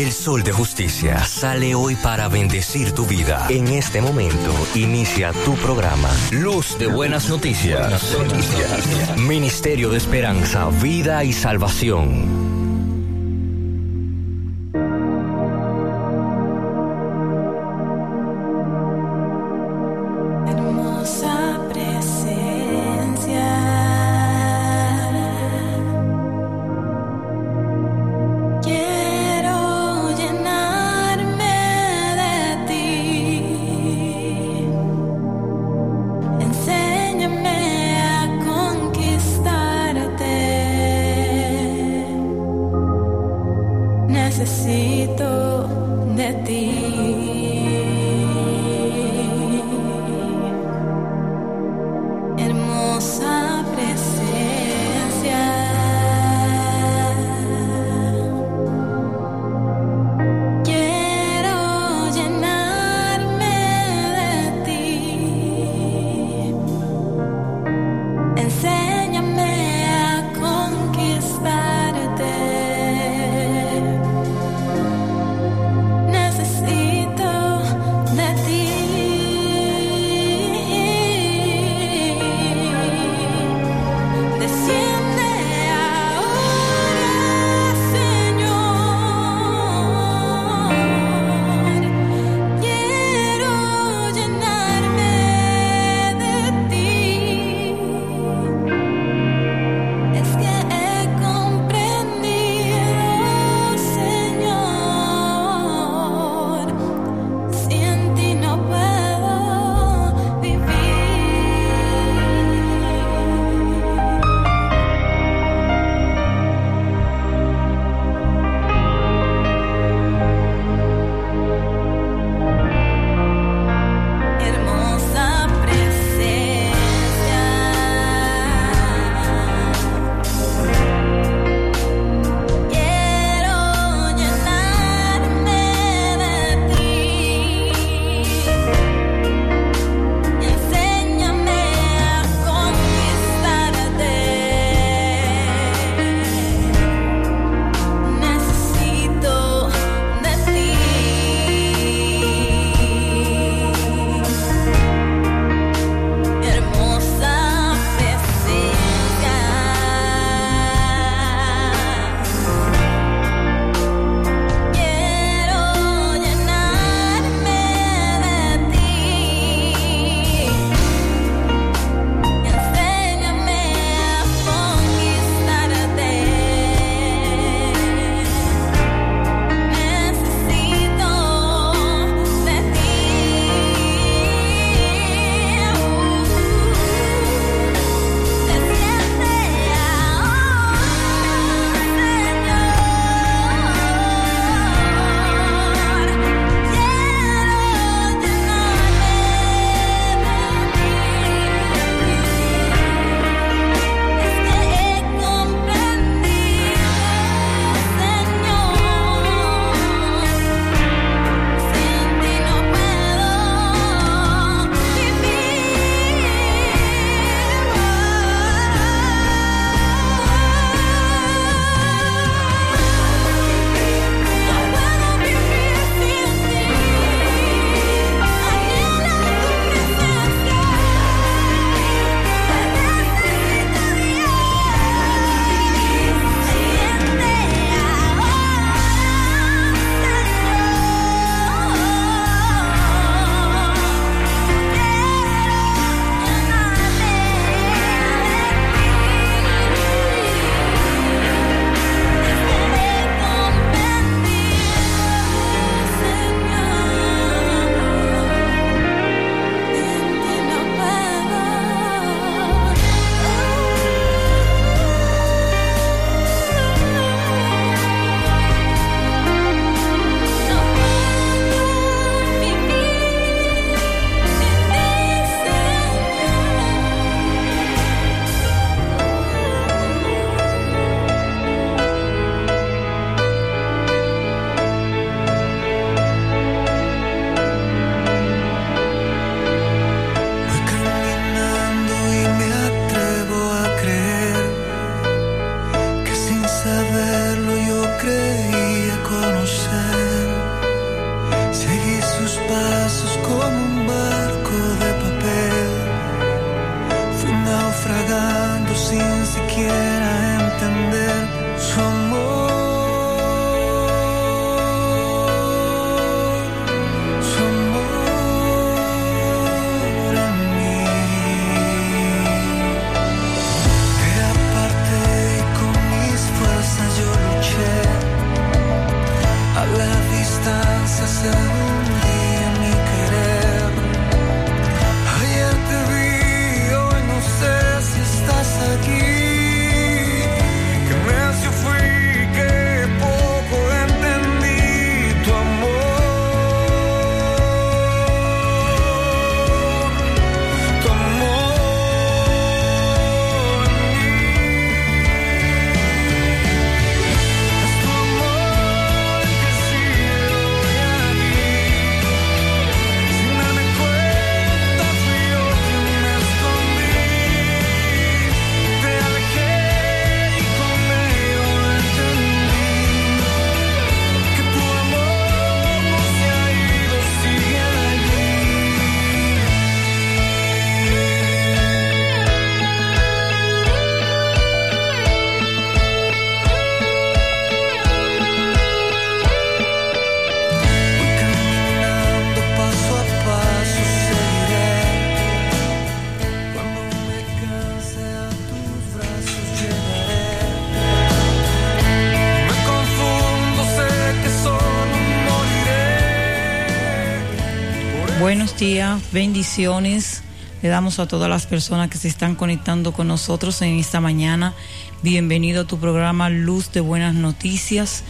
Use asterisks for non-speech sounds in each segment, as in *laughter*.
El sol de justicia sale hoy para bendecir tu vida. En este momento inicia tu programa. Luz de buenas noticias. Buenas noticias. Ministerio de Esperanza, Vida y Salvación. sun bendiciones. Le damos a todas las personas que se están conectando con nosotros en esta mañana. Bienvenido a tu programa Luz de Buenas Noticias.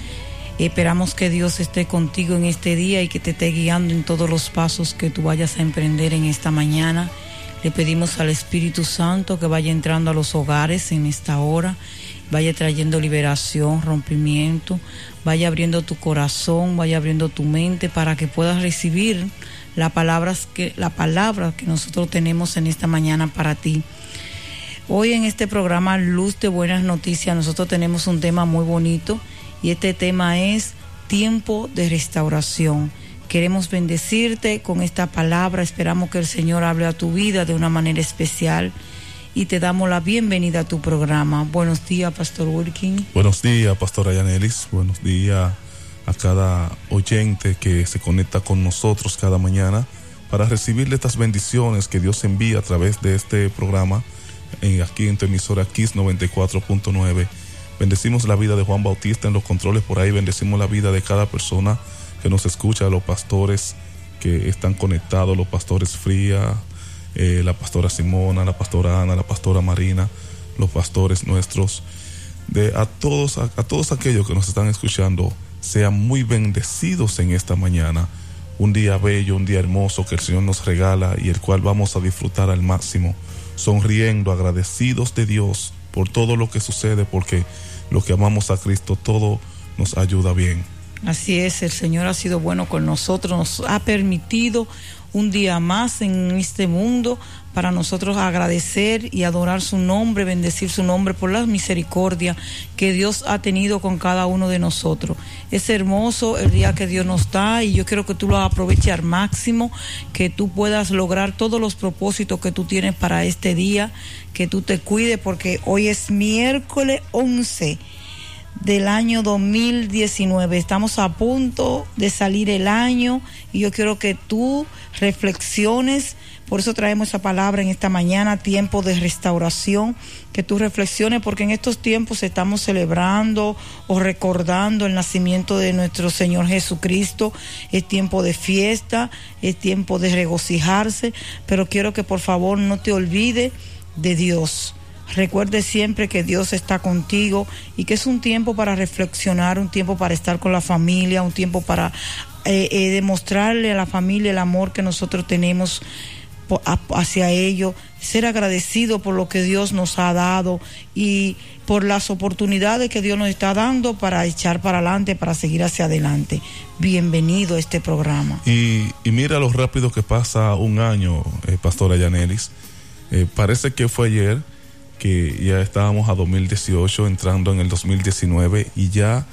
Esperamos que Dios esté contigo en este día y que te esté guiando en todos los pasos que tú vayas a emprender en esta mañana. Le pedimos al Espíritu Santo que vaya entrando a los hogares en esta hora, vaya trayendo liberación, rompimiento, vaya abriendo tu corazón, vaya abriendo tu mente para que puedas recibir la palabra que, la palabra que nosotros tenemos en esta mañana para ti. Hoy en este programa Luz de Buenas Noticias nosotros tenemos un tema muy bonito y este tema es tiempo de restauración. Queremos bendecirte con esta palabra, esperamos que el Señor hable a tu vida de una manera especial y te damos la bienvenida a tu programa. Buenos días, Pastor Wilkin. Buenos días, Pastor Ayanelis. Buenos días a cada oyente que se conecta con nosotros cada mañana para recibirle estas bendiciones que Dios envía a través de este programa en, aquí en tu emisora Kiss 94.9. Bendecimos la vida de Juan Bautista en los controles por ahí, bendecimos la vida de cada persona que nos escucha, los pastores que están conectados, los pastores Fría, eh, la pastora Simona, la pastora Ana, la pastora Marina, los pastores nuestros, de a todos, a todos aquellos que nos están escuchando sean muy bendecidos en esta mañana. Un día bello, un día hermoso que el Señor nos regala y el cual vamos a disfrutar al máximo, sonriendo, agradecidos de Dios por todo lo que sucede, porque lo que amamos a Cristo, todo nos ayuda bien. Así es, el Señor ha sido bueno con nosotros, nos ha permitido un día más en este mundo para nosotros agradecer y adorar su nombre, bendecir su nombre por la misericordia que Dios ha tenido con cada uno de nosotros. Es hermoso el día que Dios nos da y yo quiero que tú lo aproveches al máximo, que tú puedas lograr todos los propósitos que tú tienes para este día, que tú te cuides porque hoy es miércoles 11 del año 2019. Estamos a punto de salir el año y yo quiero que tú reflexiones. Por eso traemos esa palabra en esta mañana, tiempo de restauración, que tú reflexiones, porque en estos tiempos estamos celebrando o recordando el nacimiento de nuestro Señor Jesucristo. Es tiempo de fiesta, es tiempo de regocijarse, pero quiero que por favor no te olvides de Dios Recuerde siempre que Dios está contigo y que es un tiempo para reflexionar, un tiempo para estar con la familia, un tiempo para eh, eh, demostrarle a la familia el amor que nosotros tenemos hacia ellos, ser agradecido por lo que Dios nos ha dado y por las oportunidades que Dios nos está dando para echar para adelante, para seguir hacia adelante. Bienvenido a este programa. Y, mira lo rápido que pasa un año, eh, Pastora Yanelis. parece que fue ayer que ya estábamos a 2018, entrando en el 2019 y ya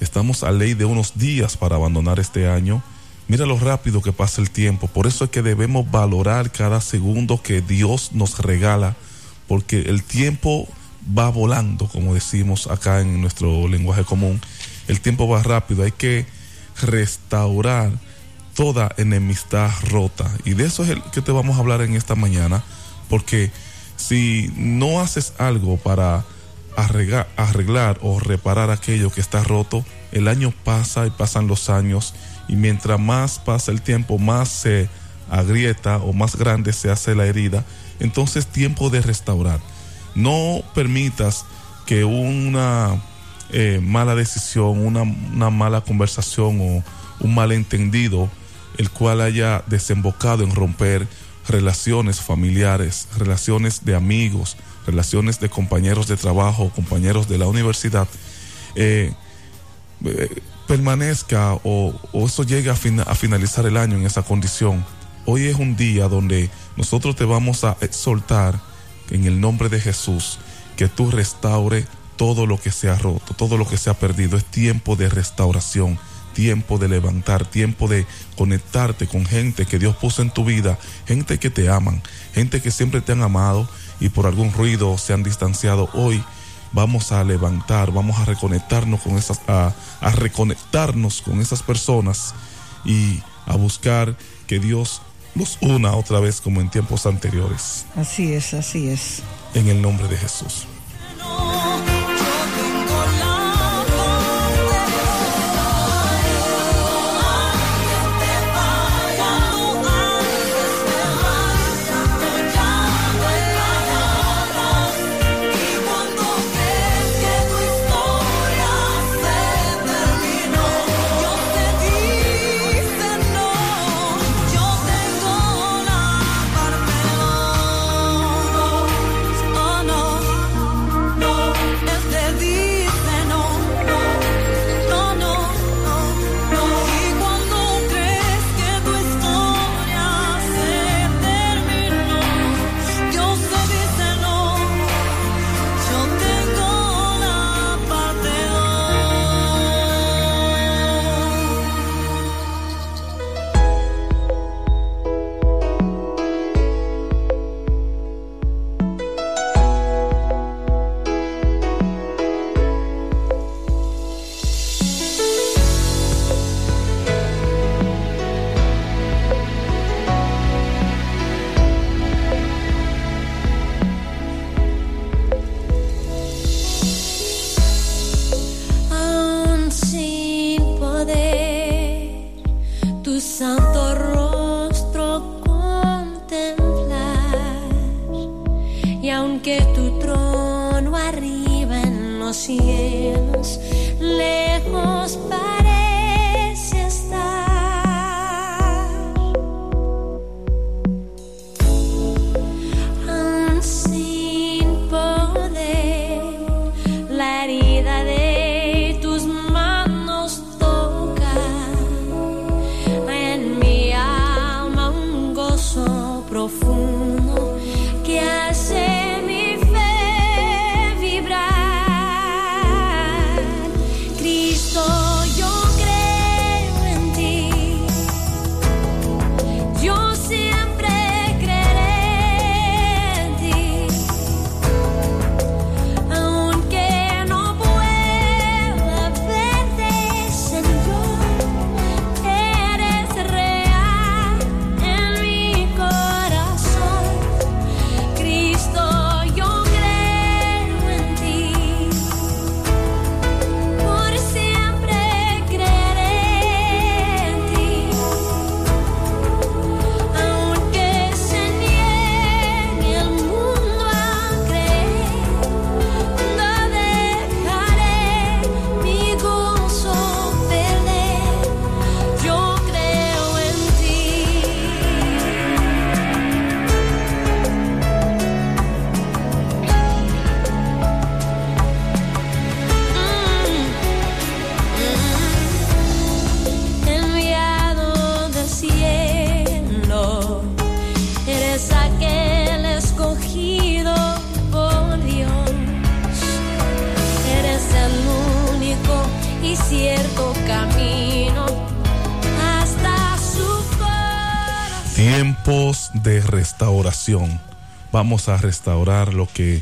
estamos a ley de unos días para abandonar este año. Mira lo rápido que pasa el tiempo. Por eso es que debemos valorar cada segundo que Dios nos regala, porque el tiempo va volando, como decimos acá en nuestro lenguaje común. El tiempo va rápido. Hay que restaurar toda enemistad rota. Y de eso es el que te vamos a hablar en esta mañana, porque si no haces algo para arreglar, arreglar o reparar aquello que está roto, el año pasa y pasan los años y mientras más pasa el tiempo, más se agrieta o más grande se hace la herida, entonces tiempo de restaurar. No permitas que una eh, mala decisión, una, una mala conversación o un malentendido, el cual haya desembocado en romper relaciones familiares, relaciones de amigos, relaciones de compañeros de trabajo, compañeros de la universidad, eh, eh, permanezca o, eso llegue a, a finalizar el año en esa condición. Hoy es un día donde nosotros te vamos a exhortar en el nombre de Jesús que tú restaure todo lo que se ha roto, todo lo que se ha perdido. Es tiempo de restauración tiempo de levantar, tiempo de conectarte con gente que Dios puso en tu vida, gente que te aman, gente que siempre te han amado y por algún ruido se han distanciado. Hoy vamos a levantar, vamos a reconectarnos con esas, a, a reconectarnos con esas personas y a buscar que Dios nos una otra vez como en tiempos anteriores. Así es, así es. En el nombre de Jesús. cielos lejos para Vamos a restaurar lo que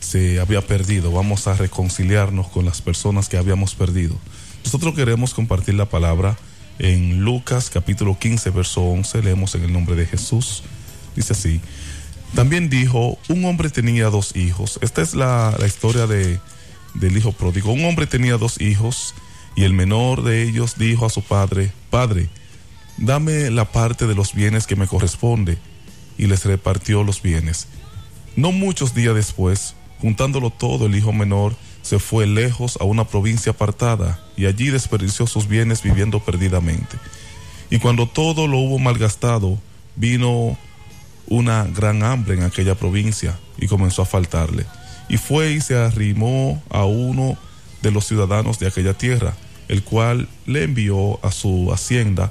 se había perdido. Vamos a reconciliarnos con las personas que habíamos perdido. Nosotros queremos compartir la palabra en Lucas capítulo 15, verso 11. Leemos en el nombre de Jesús. Dice así. También dijo, un hombre tenía dos hijos. Esta es la, la historia de, del hijo pródigo. Un hombre tenía dos hijos y el menor de ellos dijo a su padre, Padre, dame la parte de los bienes que me corresponde. Y les repartió los bienes. No muchos días después, juntándolo todo, el hijo menor se fue lejos a una provincia apartada y allí desperdició sus bienes viviendo perdidamente. Y cuando todo lo hubo malgastado, vino una gran hambre en aquella provincia y comenzó a faltarle. Y fue y se arrimó a uno de los ciudadanos de aquella tierra, el cual le envió a su hacienda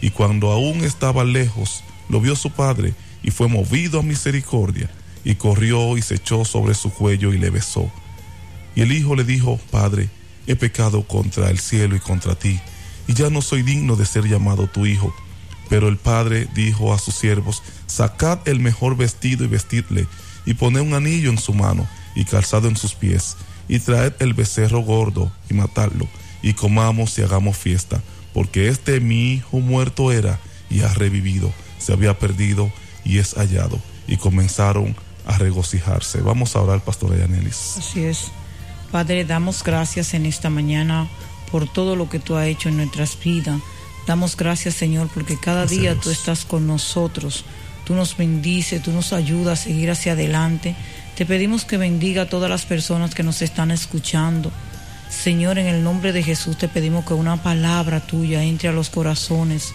y cuando aún estaba lejos, lo vio su padre, y fue movido a misericordia, y corrió y se echó sobre su cuello y le besó. Y el hijo le dijo, Padre, he pecado contra el cielo y contra ti, y ya no soy digno de ser llamado tu hijo. Pero el padre dijo a sus siervos, Sacad el mejor vestido y vestidle, y poned un anillo en su mano, y calzado en sus pies, y traed el becerro gordo, y matadlo, y comamos y hagamos fiesta, porque este mi hijo muerto era, y ha revivido, se había perdido, y es hallado. Y comenzaron a regocijarse. Vamos a orar, Pastor Ayanelis. Así es. Padre, damos gracias en esta mañana por todo lo que tú has hecho en nuestras vidas. Damos gracias, Señor, porque cada Gracias, día tú estás con nosotros. Tú nos bendices, tú nos ayudas a seguir hacia adelante. Te pedimos que bendiga a todas las personas que nos están escuchando. Señor, en el nombre de Jesús te pedimos que una palabra tuya entre a los corazones.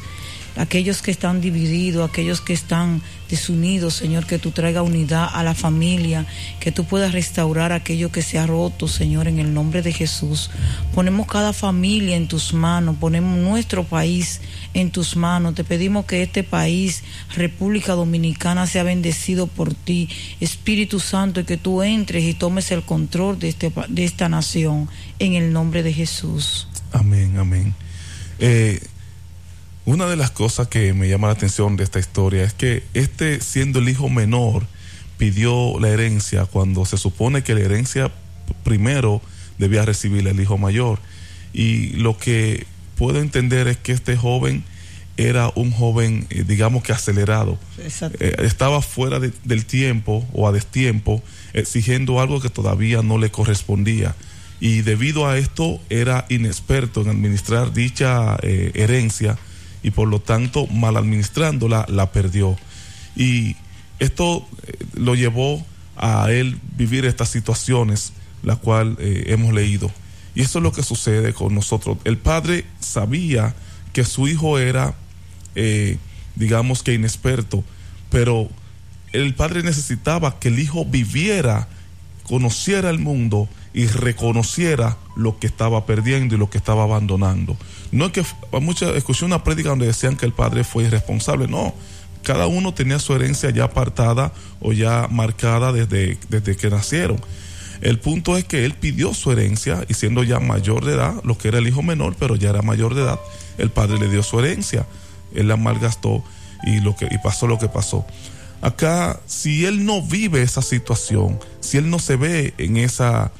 Aquellos que están divididos, aquellos que están desunidos, Señor, que tú traiga unidad a la familia, que tú puedas restaurar aquello que se ha roto, Señor, en el nombre de Jesús. Ponemos cada familia en tus manos, ponemos nuestro país en tus manos. Te pedimos que este país, República Dominicana, sea bendecido por ti, Espíritu Santo, y que tú entres y tomes el control de, este, de esta nación, en el nombre de Jesús. Amén, amén. Eh, una de las cosas que me llama la atención de esta historia es que este, siendo el hijo menor, pidió la herencia cuando se supone que la herencia primero debía recibir el hijo mayor. Y lo que puedo entender es que este joven era un joven, eh, digamos que acelerado. Eh, estaba fuera de- del tiempo o a destiempo, exigiendo algo que todavía no le correspondía. Y debido a esto era inexperto en administrar dicha eh, herencia y por lo tanto mal administrándola la perdió. Y esto eh, lo llevó a él vivir estas situaciones, la cual eh, hemos leído. Y eso es lo que sucede con nosotros. El padre sabía que su hijo era eh, digamos que inexperto, pero el padre necesitaba que el hijo viviera, conociera el mundo y reconociera lo que estaba perdiendo y lo que estaba abandonando. No es que muchas escuché una prédica donde decían que el padre fue irresponsable, no. Cada uno tenía su herencia ya apartada o ya marcada desde, desde que nacieron. El punto es que él pidió su herencia y siendo ya mayor de edad, lo que era el hijo menor, pero ya era mayor de edad, el padre le dio su herencia. Él la malgastó y, lo que, y pasó lo que pasó. Acá, si él no vive esa situación, si él no se ve en, esa,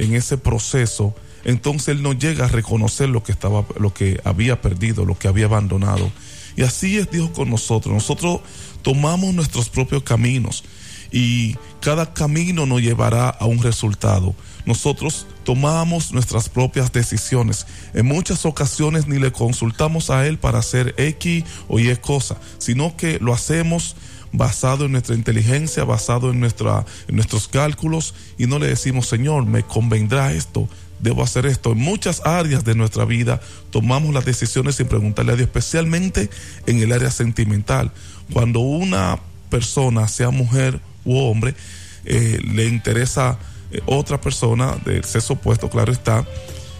en ese proceso, entonces él no llega a reconocer lo que, estaba, lo que había perdido, lo que había abandonado. Y así es Dios con nosotros. Nosotros tomamos nuestros propios caminos y cada camino nos llevará a un resultado. Nosotros tomamos nuestras propias decisiones. En muchas ocasiones ni le consultamos a Él para hacer X o Y cosa, sino que lo hacemos basado en nuestra inteligencia, basado en, nuestros cálculos y no le decimos, Señor, me convendrá esto, debo hacer esto. En muchas áreas de nuestra vida tomamos las decisiones sin preguntarle a Dios, especialmente en el área sentimental. Cuando una persona, sea mujer u hombre, eh, le interesa eh, otra persona del sexo opuesto, claro está,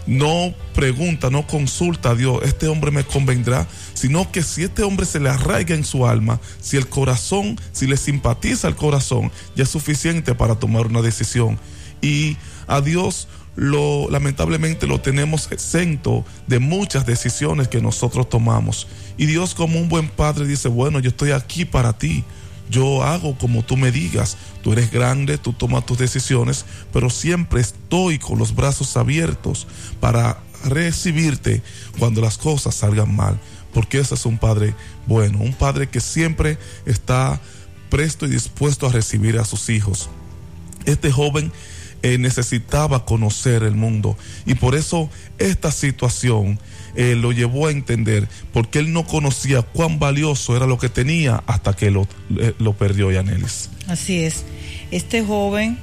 no pregunta, no consulta a Dios, este hombre me convendrá, sino que si este hombre se le arraiga en su alma, si el corazón, si le simpatiza el corazón, ya es suficiente para tomar una decisión. Y a Dios lo lamentablemente lo tenemos exento de muchas decisiones que nosotros tomamos. Y Dios como un buen padre dice, bueno, yo estoy aquí para ti. Yo hago como tú me digas. Tú eres grande, tú tomas tus decisiones, pero siempre estoy con los brazos abiertos para recibirte cuando las cosas salgan mal. Porque ese es un padre bueno, un padre que siempre está presto y dispuesto a recibir a sus hijos. Este joven eh, necesitaba conocer el mundo y por eso esta situación eh, lo llevó a entender porque él no conocía cuán valioso era lo que tenía hasta que lo, eh, lo perdió Yanelis. Así es. Este joven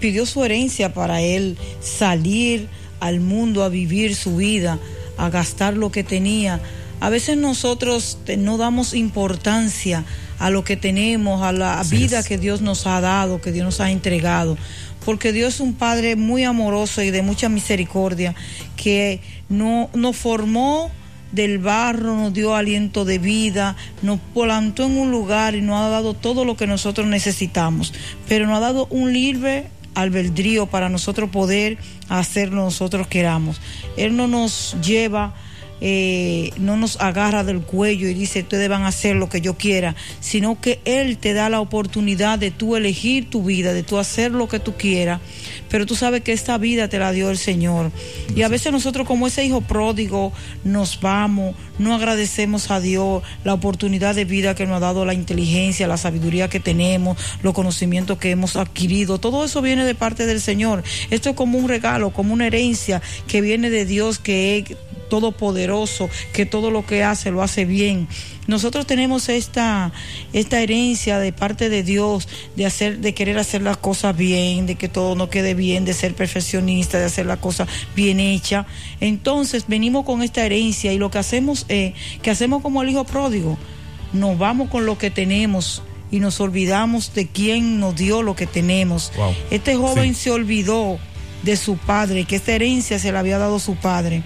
pidió su herencia para él salir al mundo a vivir su vida, a gastar lo que tenía. A veces nosotros no damos importancia a lo que tenemos, a la vida que Dios nos ha dado, que Dios nos ha entregado. Porque Dios es un Padre muy amoroso y de mucha misericordia, que no, nos formó del barro, nos dio aliento de vida, nos plantó en un lugar y nos ha dado todo lo que nosotros necesitamos, pero nos ha dado un libre albedrío para nosotros poder hacer lo que nosotros queramos. Él no nos lleva eh, no nos agarra del cuello y dice ustedes van a hacer lo que yo quiera, sino que Él te da la oportunidad de tú elegir tu vida, de tú hacer lo que tú quieras, pero tú sabes que esta vida te la dio el Señor. Y a veces nosotros como ese hijo pródigo nos vamos, no agradecemos a Dios la oportunidad de vida que nos ha dado, la inteligencia, la sabiduría que tenemos, los conocimientos que hemos adquirido, todo eso viene de parte del Señor. Esto es como un regalo, como una herencia que viene de Dios que todopoderoso, que todo lo que hace lo hace bien. Nosotros tenemos esta, esta herencia de parte de Dios de hacer, de querer hacer las cosas bien, de que todo nos quede bien, de ser perfeccionista, de hacer las cosas bien hechas. Entonces venimos con esta herencia y lo que hacemos es que hacemos como el hijo pródigo, nos vamos con lo que tenemos y nos olvidamos de quién nos dio lo que tenemos. Este joven se olvidó de su padre, que esta herencia se la había dado su padre.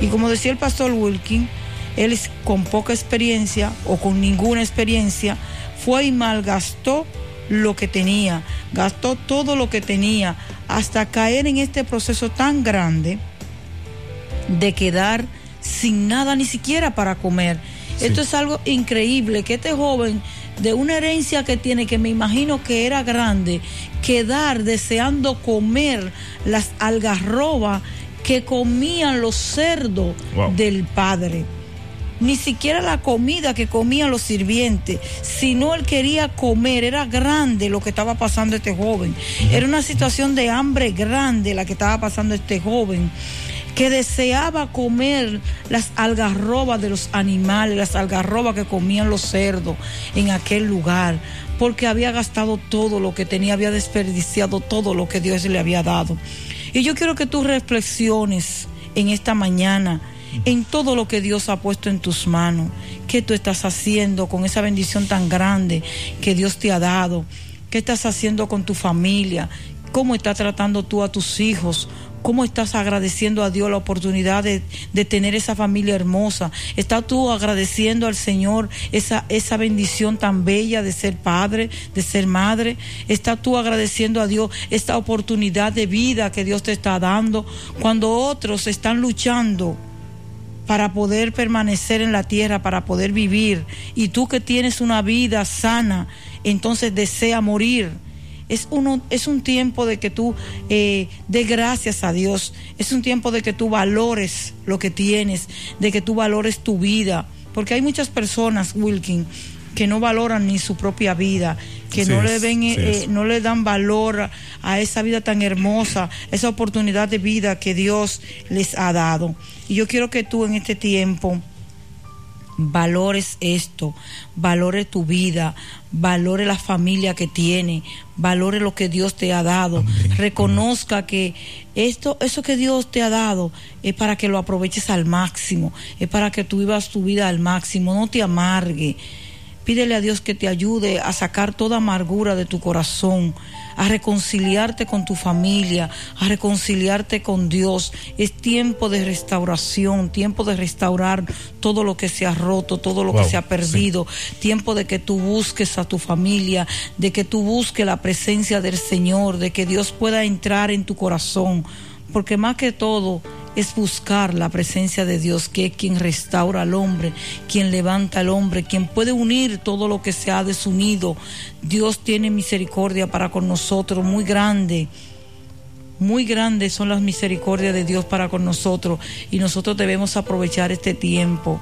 Y como decía el pastor Wilkin, él con poca experiencia o con ninguna experiencia fue y malgastó lo que tenía, gastó todo lo que tenía hasta caer en este proceso tan grande de quedar sin nada ni siquiera para comer. Esto es algo increíble, que este joven de una herencia que tiene, que me imagino que era grande, quedar deseando comer las algarrobas que comían los cerdos del padre. Ni siquiera la comida que comían los sirvientes, sino él quería comer. Era grande lo que estaba pasando este joven. Era una situación de hambre grande la que estaba pasando este joven que deseaba comer las algarrobas de los animales, las algarrobas que comían los cerdos en aquel lugar, porque había gastado todo lo que tenía, había desperdiciado todo lo que Dios le había dado. Y yo quiero que tú reflexiones en esta mañana en todo lo que Dios ha puesto en tus manos, qué tú estás haciendo con esa bendición tan grande que Dios te ha dado, qué estás haciendo con tu familia, cómo estás tratando tú a tus hijos, ¿Cómo estás agradeciendo a Dios la oportunidad de, tener esa familia hermosa? ¿Estás tú agradeciendo al Señor esa, esa bendición tan bella de ser padre, de ser madre? ¿Estás tú agradeciendo a Dios esta oportunidad de vida que Dios te está dando cuando otros están luchando? para poder permanecer en la tierra, para poder vivir. Y tú que tienes una vida sana, entonces desea morir es, uno, es un tiempo de que tú eh, des gracias a Dios. Es un tiempo de que tú valores lo que tienes, de que tú valores tu vida. Porque hay muchas personas, Wilkin, que no valoran ni su propia vida, que no le ven, eh, no le dan valor a esa vida tan hermosa, esa oportunidad de vida que Dios les ha dado. Y yo quiero que tú en este tiempo valores esto, valore tu vida, valore la familia que tiene, valore lo que Dios te ha dado, reconozca que esto, eso que Dios te ha dado es para que lo aproveches al máximo, es para que tú vivas tu vida al máximo, no te amargue. Pídele a Dios que te ayude a sacar toda amargura de tu corazón, a reconciliarte con tu familia, a reconciliarte con Dios. Es tiempo de restauración, tiempo de restaurar todo lo que se ha roto, todo lo que se ha perdido. Tiempo de que tú busques a tu familia, de que tú busques la presencia del Señor, de que Dios pueda entrar en tu corazón. Porque más que todo, es buscar la presencia de Dios, que es quien restaura al hombre, quien levanta al hombre, quien puede unir todo lo que se ha desunido. Dios tiene misericordia para con nosotros, muy grande. Muy grandes son las misericordias de Dios para con nosotros y nosotros debemos aprovechar este tiempo.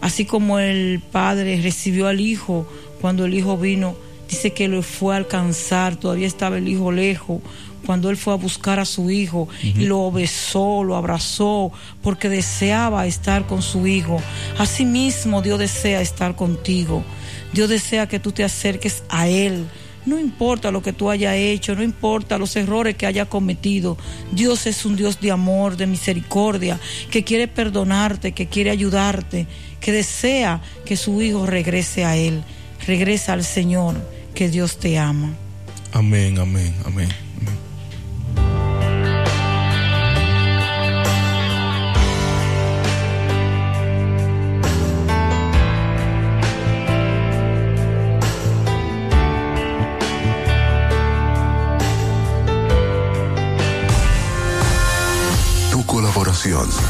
Así como el Padre recibió al Hijo cuando el Hijo vino, dice que lo fue a alcanzar, todavía estaba el Hijo lejos cuando él fue a buscar a su hijo y lo besó, lo abrazó, porque deseaba estar con su hijo. Asimismo, Dios desea estar contigo. Dios desea que tú te acerques a Él. No importa lo que tú hayas hecho, no importa los errores que hayas cometido. Dios es un Dios de amor, de misericordia, que quiere perdonarte, que quiere ayudarte, que desea que su hijo regrese a Él. Regresa al Señor, que Dios te ama. Amén, amén, amén.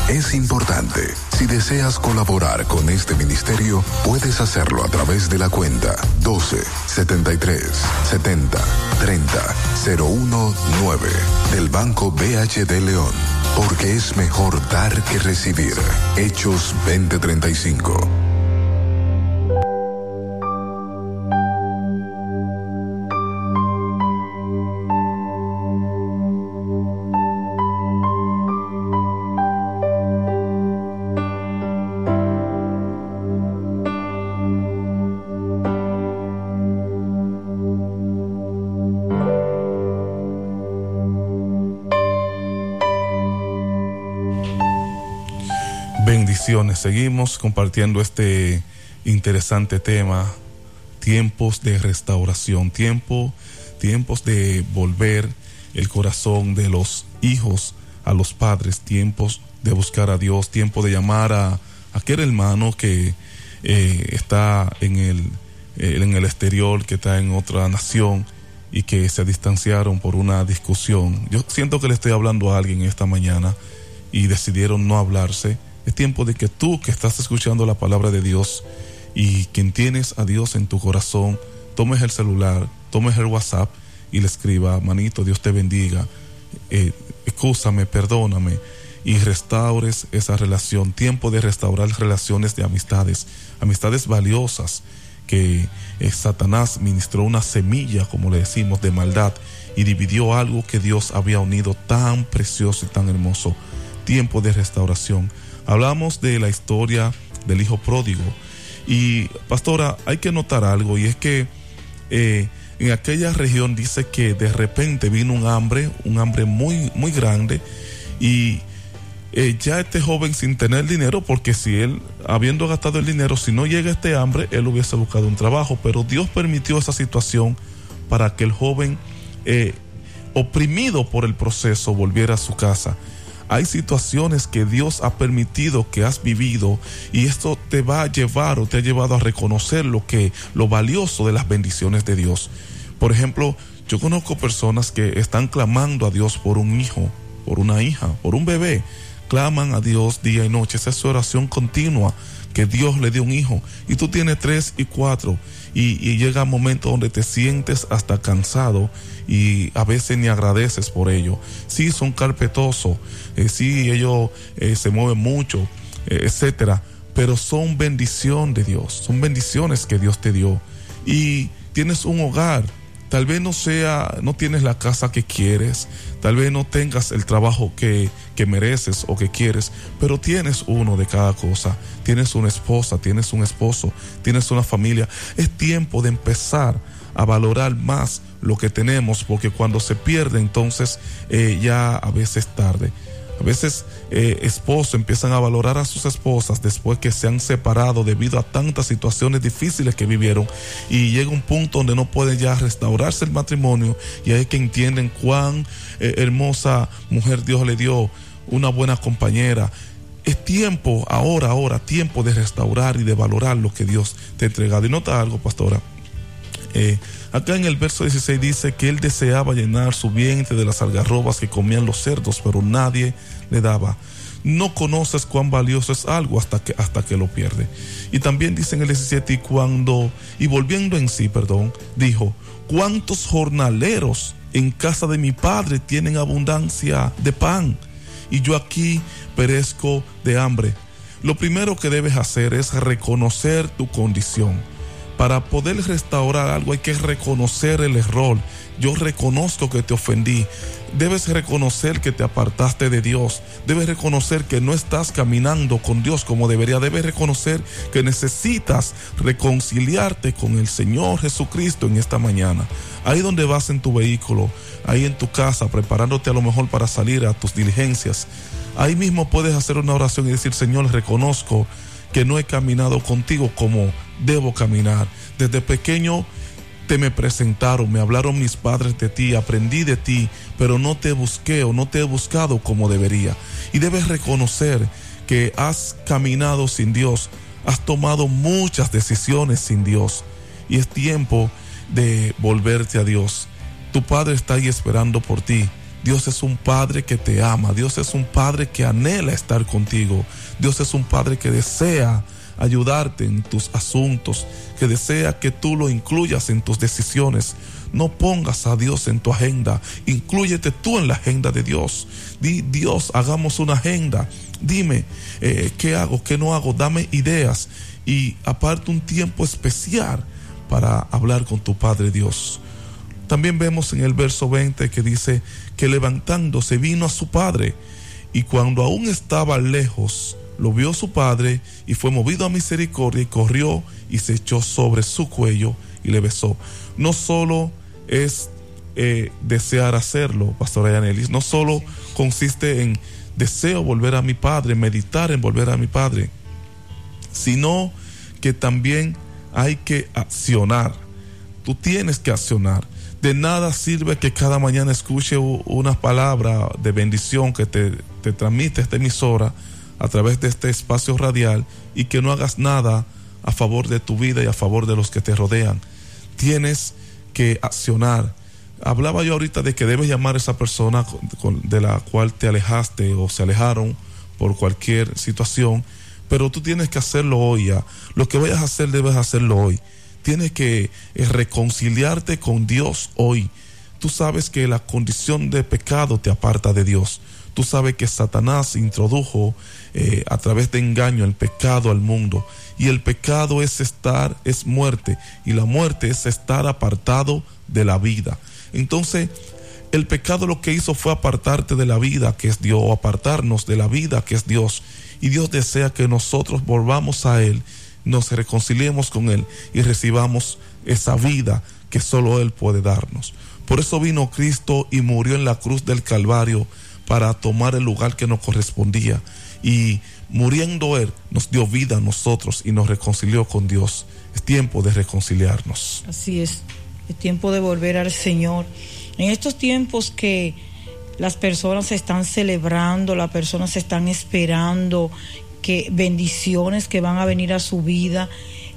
Es importante. Si deseas colaborar con este ministerio, puedes hacerlo a través de la cuenta 12 73 70 30 019 del Banco BHD León. Porque es mejor dar que recibir. Hechos 2035. Seguimos compartiendo este interesante tema, tiempos de restauración, tiempo, tiempos de volver el corazón de los hijos a los padres, tiempos de buscar a Dios, tiempo de llamar a, aquel hermano que eh, está en el, eh, en el exterior, que está en otra nación y que se distanciaron por una discusión. Yo siento que le estoy hablando a alguien esta mañana y decidieron no hablarse es tiempo de que tú que estás escuchando la palabra de Dios y quien tienes a Dios en tu corazón, tomes el celular, tomes el WhatsApp y le escriba, manito, Dios te bendiga, eh, perdóname y restaures esa relación. Tiempo de restaurar relaciones de amistades, amistades valiosas que eh, Satanás ministró una semilla, como le decimos, de maldad y dividió algo que Dios había unido tan precioso y tan hermoso. Tiempo de restauración. Hablamos de la historia del hijo pródigo. Y pastora, hay que notar algo y es que eh, en aquella región dice que de repente vino un hambre, un hambre muy, muy grande y eh, ya este joven sin tener dinero, porque si él, habiendo gastado el dinero, si no llega este hambre, él hubiese buscado un trabajo, pero Dios permitió esa situación para que el joven, eh, oprimido por el proceso, volviera a su casa. Hay situaciones que Dios ha permitido que has vivido y esto te va a llevar o te ha llevado a reconocer lo que lo valioso de las bendiciones de Dios. Por ejemplo, yo conozco personas que están clamando a Dios por un hijo, por una hija, por un bebé. Claman a Dios día y noche. Esa es su oración continua, que Dios le dé un hijo. Y tú tienes tres y cuatro. Y, y llega un momento donde te sientes hasta cansado y a veces ni agradeces por ello. Sí, son carpetosos, eh, sí, ellos eh, se mueven mucho, eh, etcétera, pero son bendición de Dios, son bendiciones que Dios te dio. Y tienes un hogar, tal vez no sea, no tienes la casa que quieres, tal vez no tengas el trabajo que, que mereces o que quieres, pero tienes uno de cada cosa. Tienes una esposa, tienes un esposo, tienes una familia. Es tiempo de empezar a valorar más lo que tenemos, porque cuando se pierde entonces eh, ya a veces tarde. A veces eh, esposos empiezan a valorar a sus esposas después que se han separado debido a tantas situaciones difíciles que vivieron y llega un punto donde no puede ya restaurarse el matrimonio y hay que entienden cuán eh, hermosa mujer Dios le dio, una buena compañera. Es tiempo, ahora, ahora, tiempo de restaurar y de valorar lo que Dios te ha entregado. Y nota algo, pastora. Eh, acá en el verso 16 dice que él deseaba llenar su vientre de las algarrobas que comían los cerdos, pero nadie le daba. No conoces cuán valioso es algo hasta que, hasta que lo pierde. Y también dice en el 17, y cuando, y volviendo en sí, perdón, dijo, ¿cuántos jornaleros en casa de mi padre tienen abundancia de pan? Y yo aquí perezco de hambre. Lo primero que debes hacer es reconocer tu condición para poder restaurar algo hay que reconocer el error. Yo reconozco que te ofendí. Debes reconocer que te apartaste de Dios. Debes reconocer que no estás caminando con Dios como debería. Debes reconocer que necesitas reconciliarte con el Señor Jesucristo en esta mañana. Ahí donde vas en tu vehículo, ahí en tu casa, preparándote a lo mejor para salir a tus diligencias. Ahí mismo puedes hacer una oración y decir, Señor, reconozco que no he caminado contigo como debo caminar. Desde pequeño te me presentaron, me hablaron mis padres de ti, aprendí de ti, pero no te busqué o no te he buscado como debería. Y debes reconocer que has caminado sin Dios, has tomado muchas decisiones sin Dios y es tiempo de volverte a Dios. Tu Padre está ahí esperando por ti. Dios es un Padre que te ama. Dios es un Padre que anhela estar contigo. Dios es un Padre que desea ayudarte en tus asuntos, que desea que tú lo incluyas en tus decisiones. No pongas a Dios en tu agenda, incluyete tú en la agenda de Dios. Di, Dios, hagamos una agenda. Dime, eh, ¿qué hago? ¿Qué no hago? Dame ideas y aparte un tiempo especial para hablar con tu Padre Dios. También vemos en el verso 20 que dice que levantándose vino a su padre y cuando aún estaba lejos, lo vio su padre y fue movido a misericordia y corrió y se echó sobre su cuello y le besó. No solo es eh, desear hacerlo, Pastor Ayanelis, no solo consiste en deseo volver a mi padre, meditar en volver a mi padre, sino que también hay que accionar. Tú tienes que accionar. De nada sirve que cada mañana escuche una palabra de bendición que te, te transmite esta emisora a través de este espacio radial y que no hagas nada a favor de tu vida y a favor de los que te rodean. Tienes que accionar. Hablaba yo ahorita de que debes llamar a esa persona de la cual te alejaste o se alejaron por cualquier situación, pero tú tienes que hacerlo hoy ya. Lo que vayas a hacer debes hacerlo hoy. Tienes que eh, reconciliarte con Dios hoy. Tú sabes que la condición de pecado te aparta de Dios. Tú sabes que Satanás introdujo eh, a través de engaño el pecado al mundo. Y el pecado es estar, es muerte. Y la muerte es estar apartado de la vida. Entonces, el pecado lo que hizo fue apartarte de la vida que es Dios, o apartarnos de la vida que es Dios. Y Dios desea que nosotros volvamos a Él, nos reconciliemos con Él y recibamos esa vida que solo Él puede darnos. Por eso vino Cristo y murió en la cruz del Calvario para tomar el lugar que nos correspondía. Y muriendo Él nos dio vida a nosotros y nos reconcilió con Dios. Es tiempo de reconciliarnos. Así es, es tiempo de volver al Señor. En estos tiempos que las personas están celebrando, las personas están esperando que bendiciones que van a venir a su vida.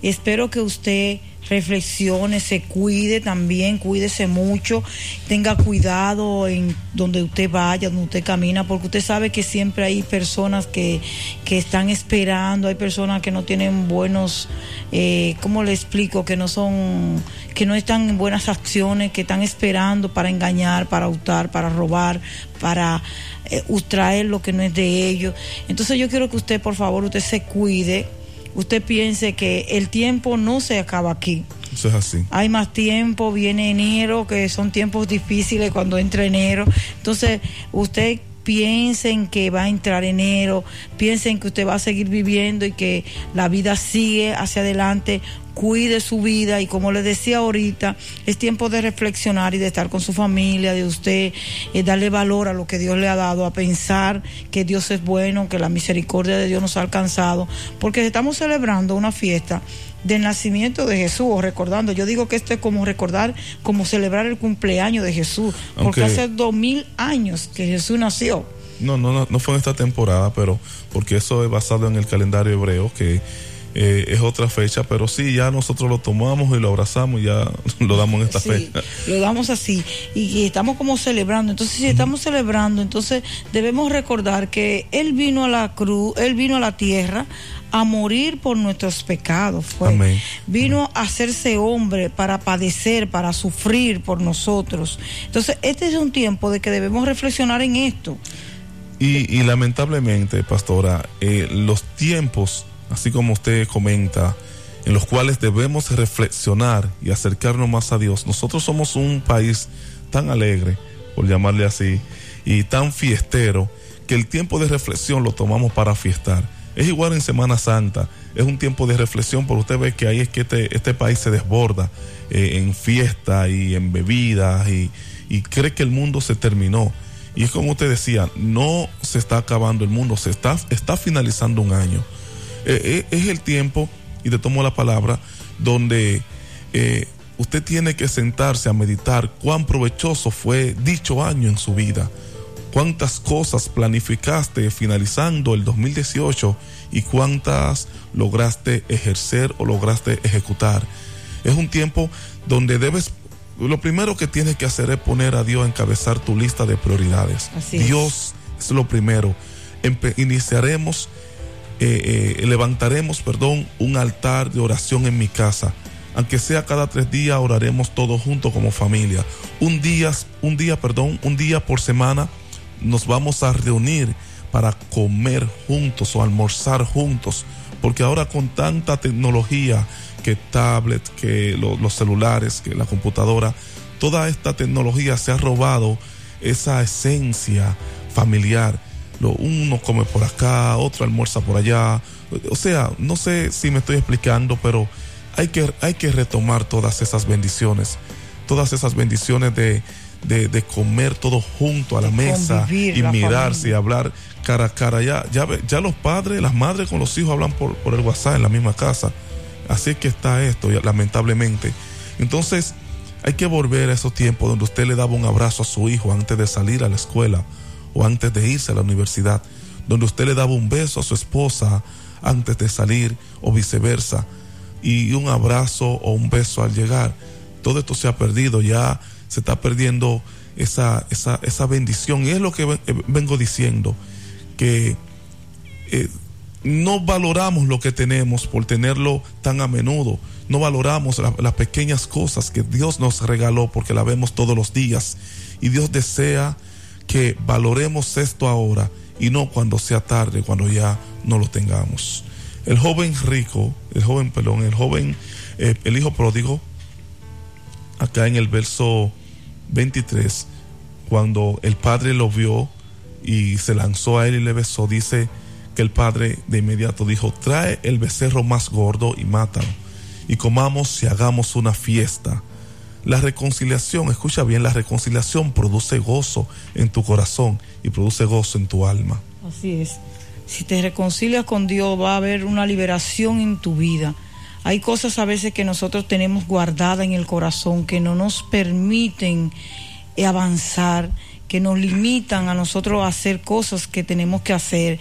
Espero que usted reflexione, se cuide también, cuídese mucho, tenga cuidado en donde usted vaya, donde usted camina, porque usted sabe que siempre hay personas que, que están esperando, hay personas que no tienen buenos, eh, ¿cómo le explico? Que no son, que no están en buenas acciones, que están esperando para engañar, para hurtar, para robar, para eh, lo que no es de ellos. Entonces yo quiero que usted, por favor, usted se cuide usted piense que el tiempo no se acaba aquí. Eso es así. Hay más tiempo, viene enero, que son tiempos difíciles cuando entra enero. Entonces, usted piensen que va a entrar enero, piensen que usted va a seguir viviendo y que la vida sigue hacia adelante, cuide su vida y como les decía ahorita, es tiempo de reflexionar y de estar con su familia, de usted eh, darle valor a lo que Dios le ha dado, a pensar que Dios es bueno, que la misericordia de Dios nos ha alcanzado, porque estamos celebrando una fiesta del nacimiento de Jesús, o recordando, yo digo que esto es como recordar, como celebrar el cumpleaños de Jesús, porque hace dos mil años que Jesús nació. No, no, no, no fue en esta temporada, pero porque eso es basado en el calendario hebreo, que eh, es otra fecha, pero sí, ya nosotros lo tomamos y lo abrazamos y ya *laughs* lo damos en esta fecha. Lo damos así y, estamos como celebrando. Entonces, si estamos celebrando, entonces debemos recordar que Él vino a la cruz, Él vino a la tierra a morir por nuestros pecados. Fue. Vino a hacerse hombre para padecer, para sufrir por nosotros. Entonces, este es un tiempo de que debemos reflexionar en esto. Y, lamentablemente, pastora, eh, los tiempos así como usted comenta, en los cuales debemos reflexionar y acercarnos más a Dios. Nosotros somos un país tan alegre, por llamarle así, y tan fiestero, que el tiempo de reflexión lo tomamos para fiestar. Es igual en Semana Santa, es un tiempo de reflexión, pero usted ve que ahí es que este, este país se desborda eh, en fiesta y en bebidas y, cree que el mundo se terminó. Y es como usted decía, no se está acabando el mundo, se está finalizando un año. Eh, eh, es el tiempo, y te tomo la palabra, donde eh, usted tiene que sentarse a meditar cuán provechoso fue dicho año en su vida, cuántas cosas planificaste finalizando el 2018 y cuántas lograste ejercer o lograste ejecutar. Es un tiempo donde debes lo primero que tienes que hacer es poner a Dios a encabezar tu lista de prioridades. Dios es. lo primero. iniciaremos eh, eh, levantaremos, perdón, un altar de oración en mi casa. Aunque sea cada tres días, oraremos todos juntos como familia. Un día, un día, perdón, un día por semana nos vamos a reunir para comer juntos o almorzar juntos. Porque ahora con tanta tecnología, que tablet, que los celulares, que la computadora, toda esta tecnología se ha robado esa esencia familiar uno come por acá, otro almuerza por allá. O sea, no sé si me estoy explicando, pero hay que, hay que retomar todas esas bendiciones, todas esas bendiciones de, de, comer todo junto a la mesa y mirarse y hablar cara a cara. Ya, ya, ya los padres, las madres con los hijos hablan por, por el WhatsApp en la misma casa. Así que está esto, lamentablemente. Entonces, hay que volver a esos tiempos donde usted le daba un abrazo a su hijo antes de salir a la escuela o antes de irse a la universidad, donde usted le daba un beso a su esposa antes de salir o viceversa, y un abrazo o un beso al llegar. Todo esto se ha perdido, ya se está perdiendo esa, esa, esa bendición. Y es lo que eh, vengo diciendo, que eh, no valoramos lo que tenemos por tenerlo tan a menudo. No valoramos las pequeñas cosas que Dios nos regaló porque la vemos todos los días. Y Dios desea que valoremos esto ahora y no cuando sea tarde, cuando ya no lo tengamos. El joven rico, el joven pelón, el joven, eh, el hijo pródigo, acá en el verso 23, cuando el padre lo vio y se lanzó a él y le besó, dice que el padre de inmediato dijo, trae el becerro más gordo y mátalo, y comamos y hagamos una fiesta la reconciliación, escucha bien, la reconciliación produce gozo en tu corazón y produce gozo en tu alma. Así es. Si te reconcilias con Dios va a haber una liberación en tu vida. Hay cosas a veces que nosotros tenemos guardadas en el corazón que no nos permiten avanzar, que nos limitan a nosotros a hacer cosas que tenemos que hacer.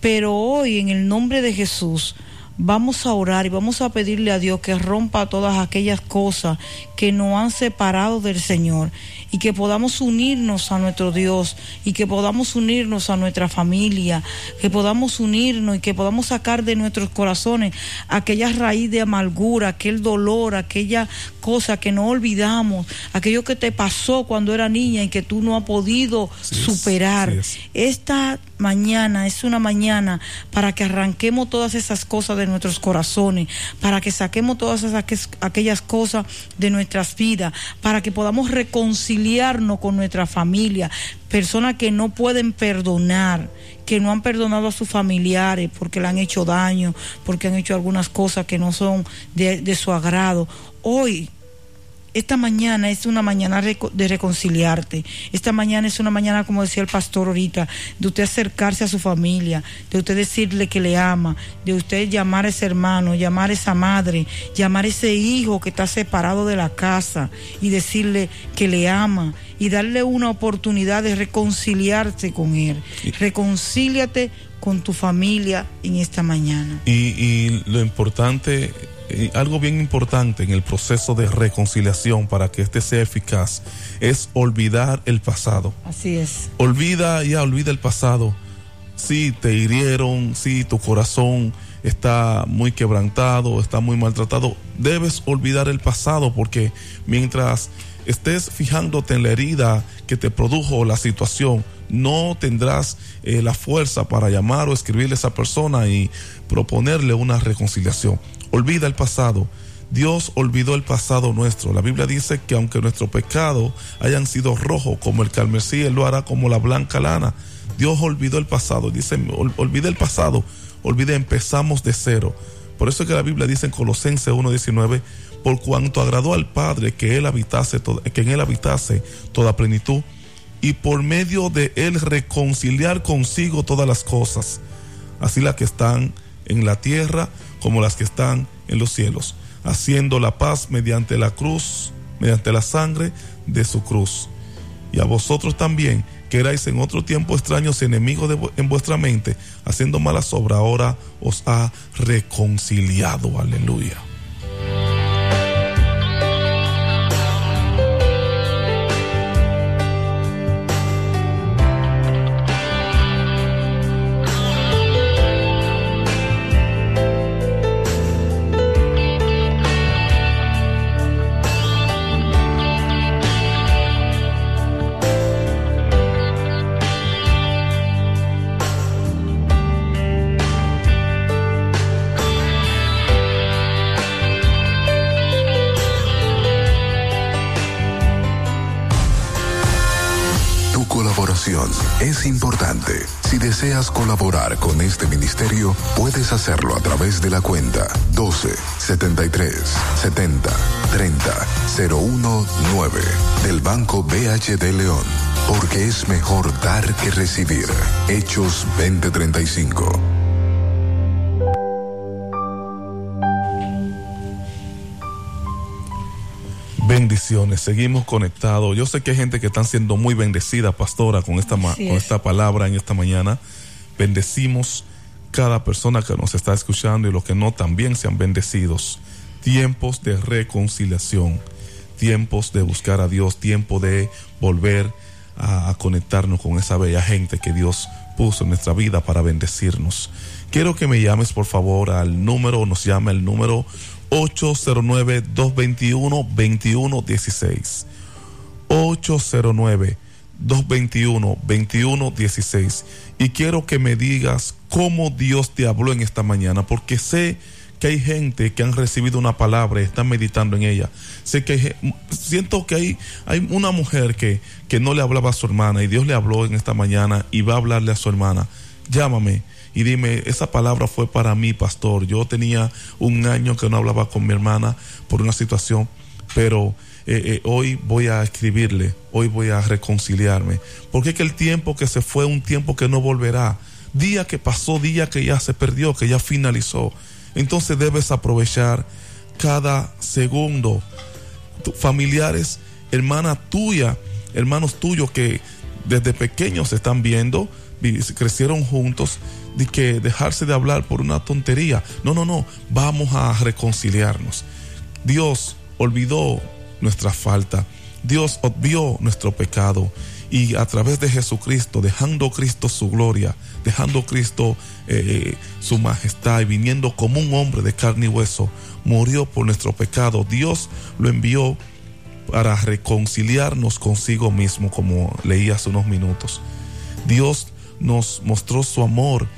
Pero hoy en el nombre de Jesús, vamos a orar y vamos a pedirle a Dios que rompa todas aquellas cosas que nos han separado del Señor y que podamos unirnos a nuestro Dios y que podamos unirnos a nuestra familia, que podamos unirnos y que podamos sacar de nuestros corazones aquella raíz de amargura, aquel dolor, aquella cosa que no olvidamos, aquello que te pasó cuando era niña y que tú no has podido superar. Esta mañana es una mañana para que arranquemos todas esas cosas de nuestros corazones, para que saquemos todas esas, aquellas cosas de nuestras vidas, para que podamos reconciliarnos con nuestra familia, personas que no pueden perdonar, que no han perdonado a sus familiares porque le han hecho daño, porque han hecho algunas cosas que no son de su agrado. Hoy esta mañana es una mañana de reconciliarte. Esta mañana es una mañana, como decía el pastor ahorita, de usted acercarse a su familia, de usted decirle que le ama, de usted llamar a ese hermano, llamar a esa madre, llamar a ese hijo que está separado de la casa y decirle que le ama y darle una oportunidad de reconciliarse con él. Reconcíliate con tu familia en esta mañana. Y, y lo importante algo bien importante en el proceso de reconciliación para que este sea eficaz es olvidar el pasado. Así es. Olvida, ya olvida el pasado. Si te hirieron, si tu corazón está muy quebrantado, está muy maltratado, debes olvidar el pasado porque mientras estés fijándote en la herida que te produjo la situación, no tendrás eh, la fuerza para llamar o escribirle a esa persona y proponerle una reconciliación. Olvida el pasado. Dios olvidó el pasado nuestro. La Biblia dice que aunque nuestros pecados hayan sido rojos como el carmesí, Él lo hará como la blanca lana. Dios olvidó el pasado. Dice, olvide el pasado. Olvide, empezamos de cero. Por eso es que la Biblia dice en Colosenses 1.19, por cuanto agradó al Padre que Él habitase, que en Él habitase toda plenitud, y por medio de Él reconciliar consigo todas las cosas, así las que están en la tierra como las que están en los cielos, haciendo la paz mediante la cruz, mediante la sangre de su cruz. Y a vosotros también, que erais en otro tiempo extraños enemigos en vuestra mente, haciendo malas obras, ahora os ha reconciliado. Aleluya. Es importante. Si deseas colaborar con este ministerio, puedes hacerlo a través de la cuenta 12 73 70 30 019 del Banco BHD León. Porque es mejor dar que recibir. Hechos 2035. Bendiciones, seguimos conectados. Yo sé que hay gente que están siendo muy bendecida, pastora, con esta, con esta palabra en esta mañana. Bendecimos cada persona que nos está escuchando y los que no también sean bendecidos. Tiempos de reconciliación, tiempos de buscar a Dios, tiempo de volver a, a conectarnos con esa bella gente que Dios puso en nuestra vida para bendecirnos. Quiero que me llames por favor al número, nos llame el número 809-221-2116. 809-221-2116. Y quiero que me digas cómo Dios te habló en esta mañana, porque sé que hay gente que han recibido una palabra y están meditando en ella. Sé que siento que hay, hay una mujer que, que no le hablaba a su hermana y Dios le habló en esta mañana y va a hablarle a su hermana. Llámame y dime, esa palabra fue para mí, pastor. Yo tenía un año que no hablaba con mi hermana por una situación, pero eh, eh, hoy voy a escribirle, hoy voy a reconciliarme, porque es que el tiempo que se fue, un tiempo que no volverá, día que pasó, día que ya se perdió, que ya finalizó. Entonces debes aprovechar cada segundo. familiares, hermana tuya, hermanos tuyos que desde pequeños se están viendo, crecieron juntos, de que dejarse de hablar por una tontería. No, no, no, vamos a reconciliarnos. Dios olvidó nuestra falta. Dios obvió nuestro pecado y a través de Jesucristo, dejando Cristo su gloria, dejando Cristo eh, su majestad y viniendo como un hombre de carne y hueso, murió por nuestro pecado. Dios lo envió para reconciliarnos consigo mismo, como leí hace unos minutos. Dios nos mostró su amor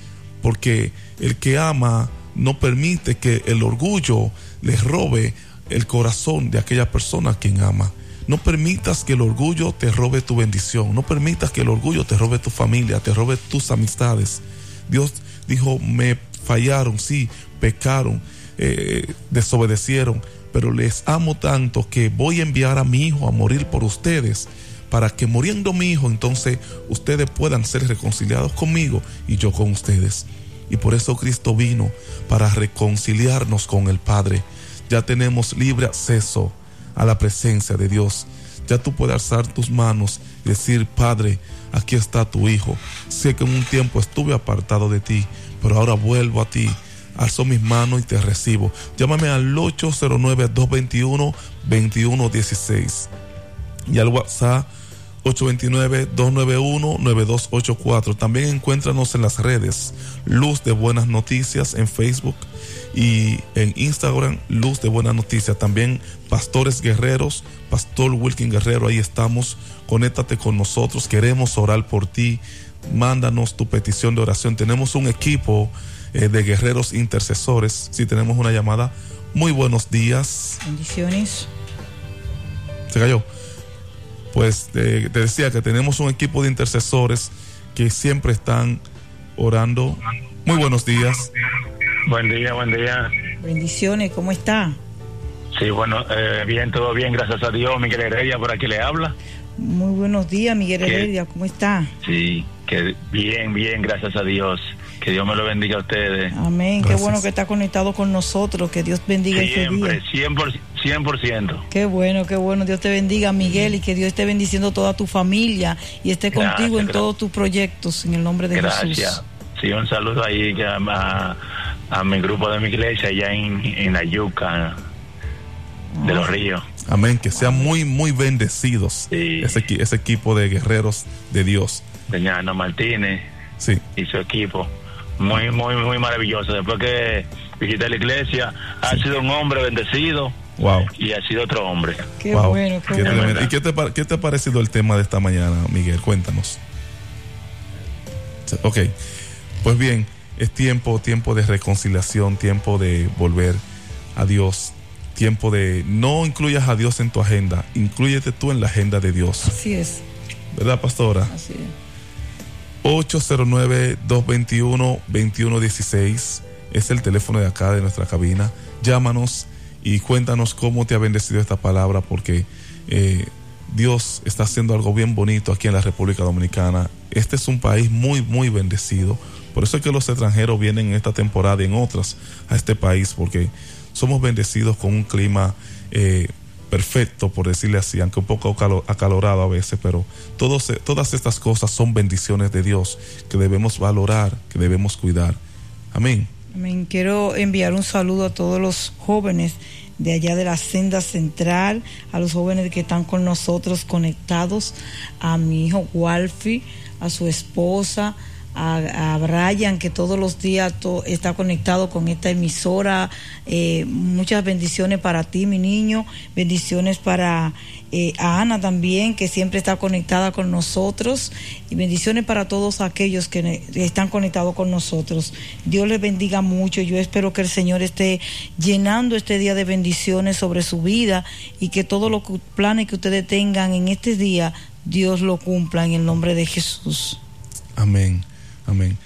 porque el que ama no permite que el orgullo les robe el corazón de aquella persona a quien ama. No permitas que el orgullo te robe tu bendición. No permitas que el orgullo te robe tu familia, te robe tus amistades. Dios dijo, me fallaron, sí, pecaron, eh, desobedecieron, pero les amo tanto que voy a enviar a mi hijo a morir por ustedes para que muriendo mi hijo entonces ustedes puedan ser reconciliados conmigo y yo con ustedes. Y por eso Cristo vino para reconciliarnos con el Padre. Ya tenemos libre acceso a la presencia de Dios. Ya tú puedes alzar tus manos y decir, Padre, aquí está tu Hijo. Sé que en un tiempo estuve apartado de ti, pero ahora vuelvo a ti. Alzo mis manos y te recibo. Llámame al 809-221-2116 y al WhatsApp 829-291-9284. También encuéntranos en las redes Luz de Buenas Noticias en Facebook y en Instagram Luz de Buenas Noticias. También Pastores Guerreros, Pastor Wilkin Guerrero, ahí estamos. Conéctate con nosotros, queremos orar por ti. Mándanos tu petición de oración. Tenemos un equipo eh, de guerreros intercesores. Si tenemos una llamada, muy buenos días. Bendiciones. Se cayó pues te, decía que tenemos un equipo de intercesores que siempre están orando. Muy buenos días. Buen día, buen día. Bendiciones, ¿cómo está? Sí, bueno, eh, bien, todo bien, gracias a Dios. Miguel Heredia por aquí le habla. Muy buenos días, Miguel Heredia, ¿cómo está? Sí, que bien, bien, gracias a Dios. Que Dios me lo bendiga a ustedes. Amén. Qué bueno que está conectado con nosotros. Que Dios bendiga Siempre, ese día. 100%, 100%. Qué bueno, qué bueno. Dios te bendiga, Miguel, y que Dios esté bendiciendo toda tu familia y esté contigo en todos tus proyectos, en el nombre de Jesús. Gracias. Sí, un saludo ahí a, a, mi grupo de mi iglesia allá en, en la Yuca de los Ríos. Amén, que sean muy, muy bendecidos ese, ese equipo de guerreros de Dios. Doña Ana Martínez sí. y su equipo muy, muy, muy maravilloso. Después que visité la iglesia, ha sido un hombre bendecido. Wow. Y ha sido otro hombre. Qué bueno, qué, bueno. ¿Y qué te, qué te ha parecido el tema de esta mañana, Miguel? Cuéntanos. Ok, pues bien, es tiempo, tiempo de reconciliación, tiempo de volver a Dios, tiempo de no incluyas a Dios en tu agenda, incluyete tú en la agenda de Dios. Así es. ¿Verdad, pastora? Así es. 809-221-2116 es el teléfono de acá de nuestra cabina. Llámanos y cuéntanos cómo te ha bendecido esta palabra porque eh, Dios está haciendo algo bien bonito aquí en la República Dominicana. Este es un país muy, muy bendecido. Por eso es que los extranjeros vienen en esta temporada y en otras a este país porque somos bendecidos con un clima eh, perfecto, por decirle así, aunque un poco acalorado a veces, pero todos, todas estas cosas son bendiciones de Dios que debemos valorar, que debemos cuidar. Amén. Amén. Quiero enviar un saludo a todos los jóvenes de allá de la senda central, a los jóvenes que están con nosotros conectados, a mi hijo Walfi, a su esposa, a, Brian, que todos los días está conectado con esta emisora. Eh, muchas bendiciones para ti, mi niño. Bendiciones para eh, a Ana también, que siempre está conectada con nosotros. Y bendiciones para todos aquellos que están conectados con nosotros. Dios les bendiga mucho. Yo espero que el Señor esté llenando este día de bendiciones sobre su vida y que todos los planes que ustedes tengan en este día, Dios lo cumpla en el nombre de Jesús. Amén. Amén.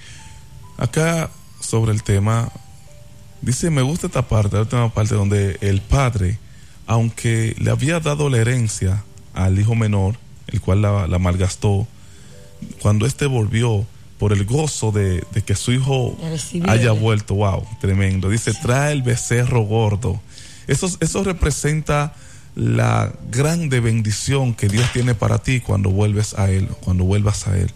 Acá sobre el tema, dice, me gusta esta parte, la última parte donde el padre, aunque le había dado la herencia al hijo menor, el cual la, malgastó, cuando éste volvió por el gozo de, que su hijo haya vuelto, wow, tremendo. Dice, trae el becerro gordo. Eso, eso representa la grande bendición que Dios tiene para ti cuando vuelves a Él, cuando vuelvas a Él.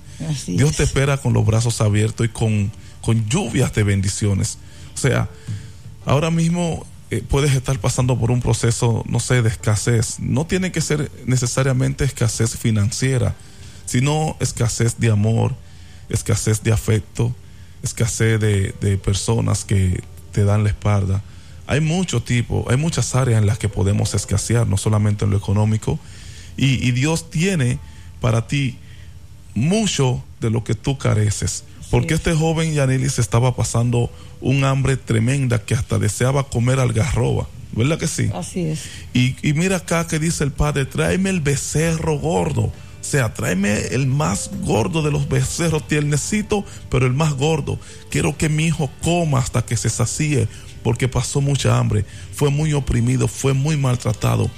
Dios te espera con los brazos abiertos y con, con lluvias de bendiciones. O sea, ahora mismo eh, puedes estar pasando por un proceso, no sé, de escasez. No tiene que ser necesariamente escasez financiera, sino escasez de amor, escasez de afecto, escasez de, de personas que te dan la espalda. Hay mucho tipo, hay muchas áreas en las que podemos escasear, no solamente en lo económico. Y, y Dios tiene para ti mucho de lo que tú careces. Porque este joven Yanelis estaba pasando un hambre tremenda que hasta deseaba comer algarroba. ¿Verdad que sí? Así es. Y, y mira acá que dice el padre, tráeme el becerro gordo. O sea, tráeme el más gordo de los becerros, tiernecito, pero el más gordo. Quiero que mi hijo coma hasta que se sacie, porque pasó mucha hambre, fue muy oprimido, fue muy maltratado.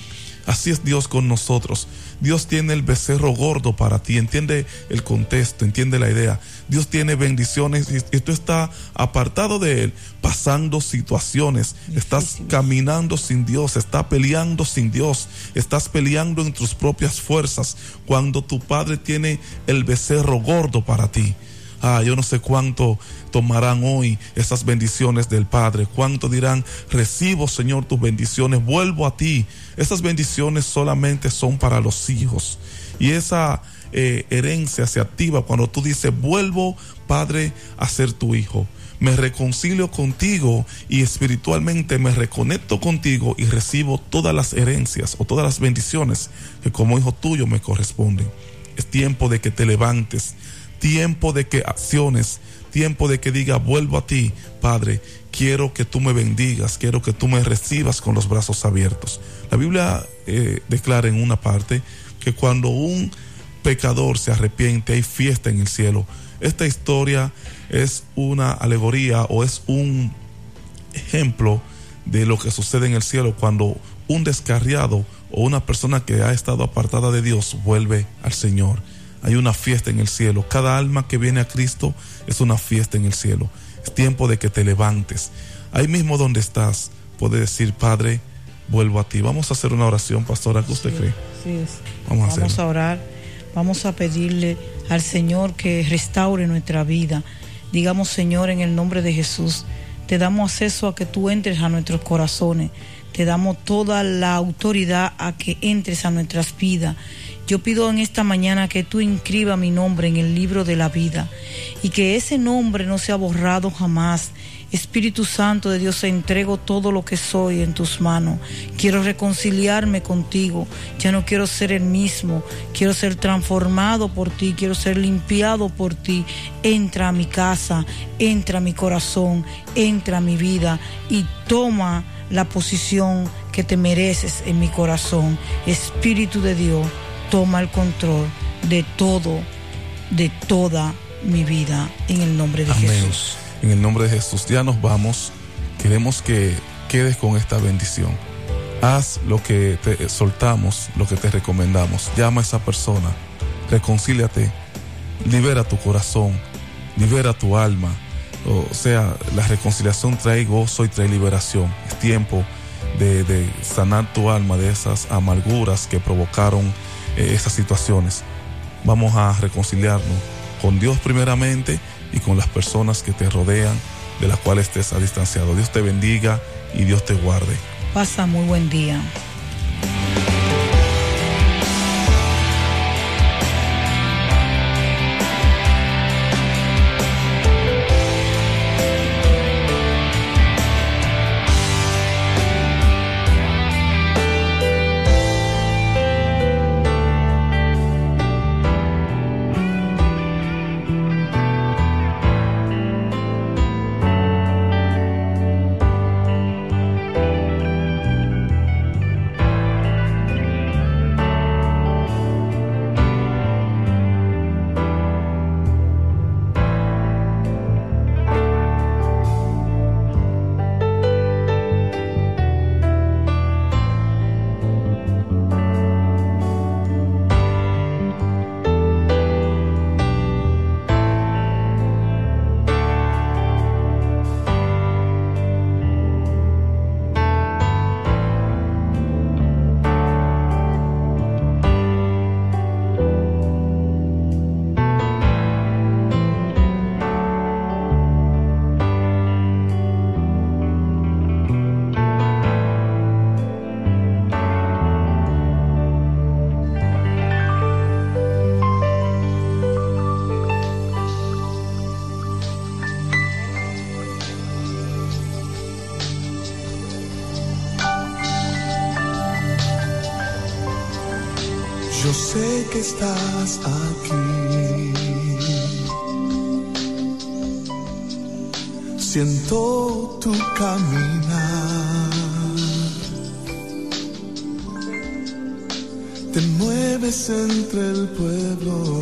Así es Dios con nosotros. Dios tiene el becerro gordo para ti. Entiende el contexto, entiende la idea. Dios tiene bendiciones y, tú estás apartado de Él, pasando situaciones. Estás caminando sin Dios, estás peleando sin Dios, estás peleando en tus propias fuerzas cuando tu Padre tiene el becerro gordo para ti. Ah, yo no sé cuánto tomarán hoy esas bendiciones del Padre, cuánto dirán, recibo Señor tus bendiciones, vuelvo a ti. Esas bendiciones solamente son para los hijos. Y esa eh, herencia se activa cuando tú dices, vuelvo Padre a ser tu hijo. Me reconcilio contigo y espiritualmente me reconecto contigo y recibo todas las herencias o todas las bendiciones que como hijo tuyo me corresponden. Es tiempo de que te levantes tiempo de que acciones, tiempo de que diga, vuelvo a ti, Padre, quiero que tú me bendigas, quiero que tú me recibas con los brazos abiertos. La Biblia eh, declara en una parte que cuando un pecador se arrepiente hay fiesta en el cielo. Esta historia es una alegoría o es un ejemplo de lo que sucede en el cielo cuando un descarriado o una persona que ha estado apartada de Dios vuelve al Señor hay una fiesta en el cielo. Cada alma que viene a Cristo es una fiesta en el cielo. Es tiempo de que te levantes. Ahí mismo donde estás, puedes decir, Padre, vuelvo a ti. Vamos a hacer una oración, pastora, ¿qué usted cree? Sí, Vamos, a, Vamos a orar. Vamos a pedirle al Señor que restaure nuestra vida. Digamos, Señor, en el nombre de Jesús, te damos acceso a que tú entres a nuestros corazones. Te damos toda la autoridad a que entres a nuestras vidas yo pido en esta mañana que tú inscriba mi nombre en el libro de la vida y que ese nombre no sea borrado jamás. Espíritu Santo de Dios, entrego todo lo que soy en tus manos. Quiero reconciliarme contigo. Ya no quiero ser el mismo. Quiero ser transformado por ti. Quiero ser limpiado por ti. Entra a mi casa, entra a mi corazón, entra a mi vida y toma la posición que te mereces en mi corazón. Espíritu de Dios toma el control de todo, de toda mi vida, en el nombre de Jesús. En el nombre de Jesús, ya nos vamos. Queremos que quedes con esta bendición. Haz lo que te soltamos, lo que te recomendamos. Llama a esa persona, reconcíliate, libera tu corazón, libera tu alma. O sea, la reconciliación trae gozo y trae liberación. Es tiempo de, de sanar tu alma de esas amarguras que provocaron eh, esas situaciones. Vamos a reconciliarnos con Dios primeramente y con las personas que te rodean, de las cuales estés a distanciado. Dios te bendiga y Dios te guarde. Pasa muy buen día. Estás aquí. siento tu caminar. Te mueves entre el pueblo,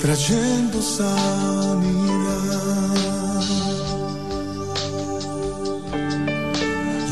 trayendo sanidad.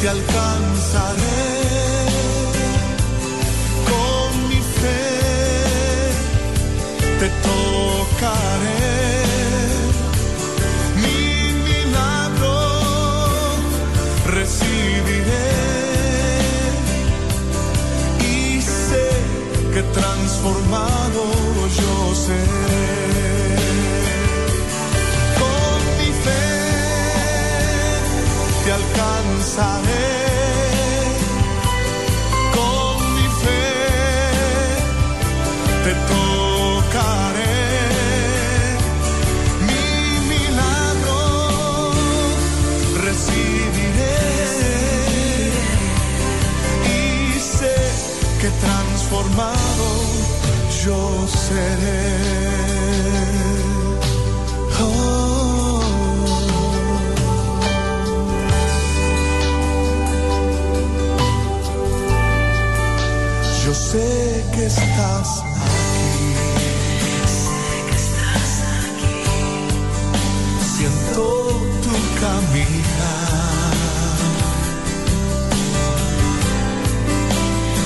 Te alcanzaré. Con mi fe te tocaré. Mi milagro recibiré y sé que transformado yo seré. Yo seré. Oh. Yo sé que estás aquí. Siento tu caminar.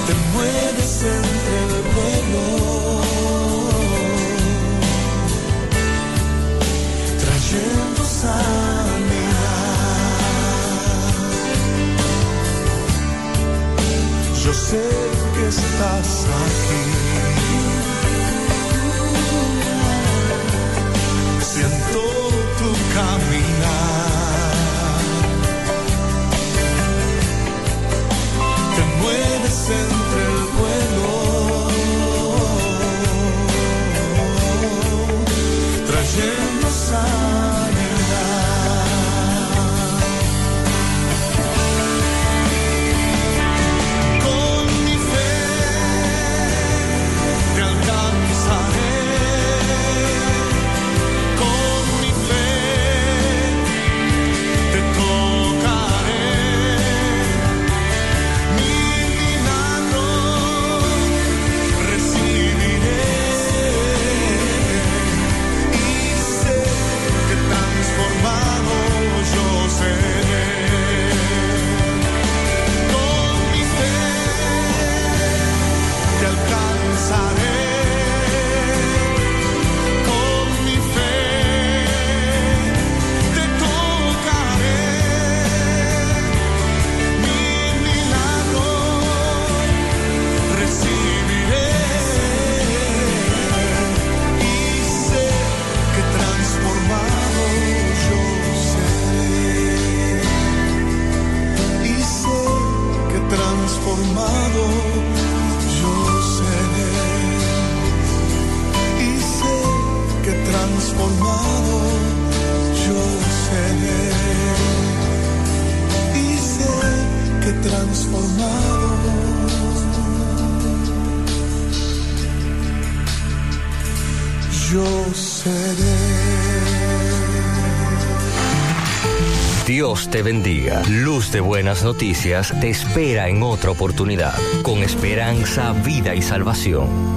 Te mueves entre el pueblo. Sanidad. Yo sé que estás aquí. Siento tu caminar. Te mueves entre Luz de Buenas Noticias te espera en otra oportunidad, con esperanza, vida y salvación.